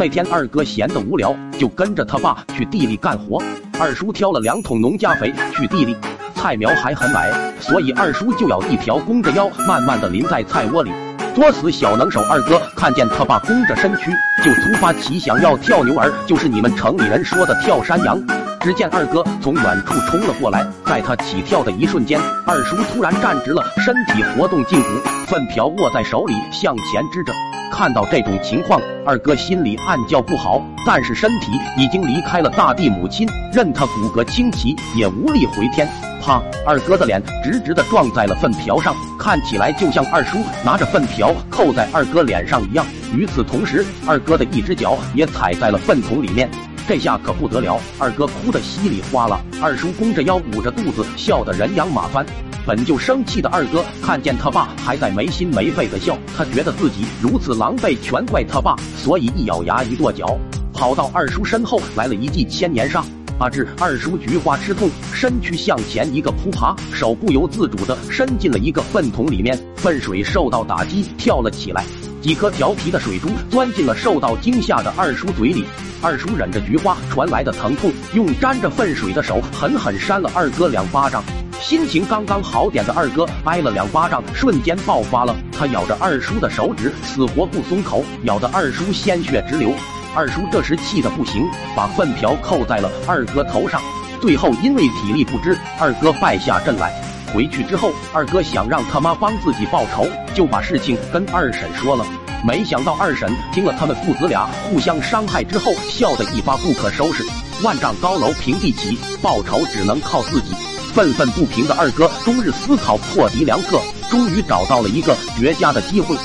那天二哥闲得无聊，就跟着他爸去地里干活。二叔挑了两桶农家肥去地里，菜苗还很矮，所以二叔就要一条弓着腰，慢慢的淋在菜窝里。作死小能手二哥看见他爸弓着身躯，就突发奇想要跳牛儿，就是你们城里人说的跳山羊。只见二哥从远处冲了过来，在他起跳的一瞬间，二叔突然站直了，身体活动筋骨，粪瓢握在手里向前支着。看到这种情况，二哥心里暗叫不好，但是身体已经离开了大地母亲，任他骨骼清奇，也无力回天。啪！二哥的脸直直的撞在了粪瓢上，看起来就像二叔拿着粪瓢扣在二哥脸上一样。与此同时，二哥的一只脚也踩在了粪桶里面。这下可不得了，二哥哭得稀里哗啦，二叔弓着腰捂着肚子，笑得人仰马翻。本就生气的二哥看见他爸还在没心没肺的笑，他觉得自己如此狼狈，全怪他爸，所以一咬牙一跺脚，跑到二叔身后来了一记千年杀。阿志，二叔菊花吃痛，身躯向前一个扑爬，手不由自主的伸进了一个粪桶里面，粪水受到打击跳了起来，几颗调皮的水珠钻进了受到惊吓的二叔嘴里。二叔忍着菊花传来的疼痛，用沾着粪水的手狠狠扇了二哥两巴掌。心情刚刚好点的二哥挨了两巴掌，瞬间爆发了，他咬着二叔的手指，死活不松口，咬得二叔鲜血直流。二叔这时气得不行，把粪瓢扣在了二哥头上。最后因为体力不支，二哥败下阵来。回去之后，二哥想让他妈帮自己报仇，就把事情跟二婶说了。没想到二婶听了他们父子俩互相伤害之后，笑得一发不可收拾。万丈高楼平地起，报仇只能靠自己。愤愤不平的二哥终日思考破敌良策，终于找到了一个绝佳的机会。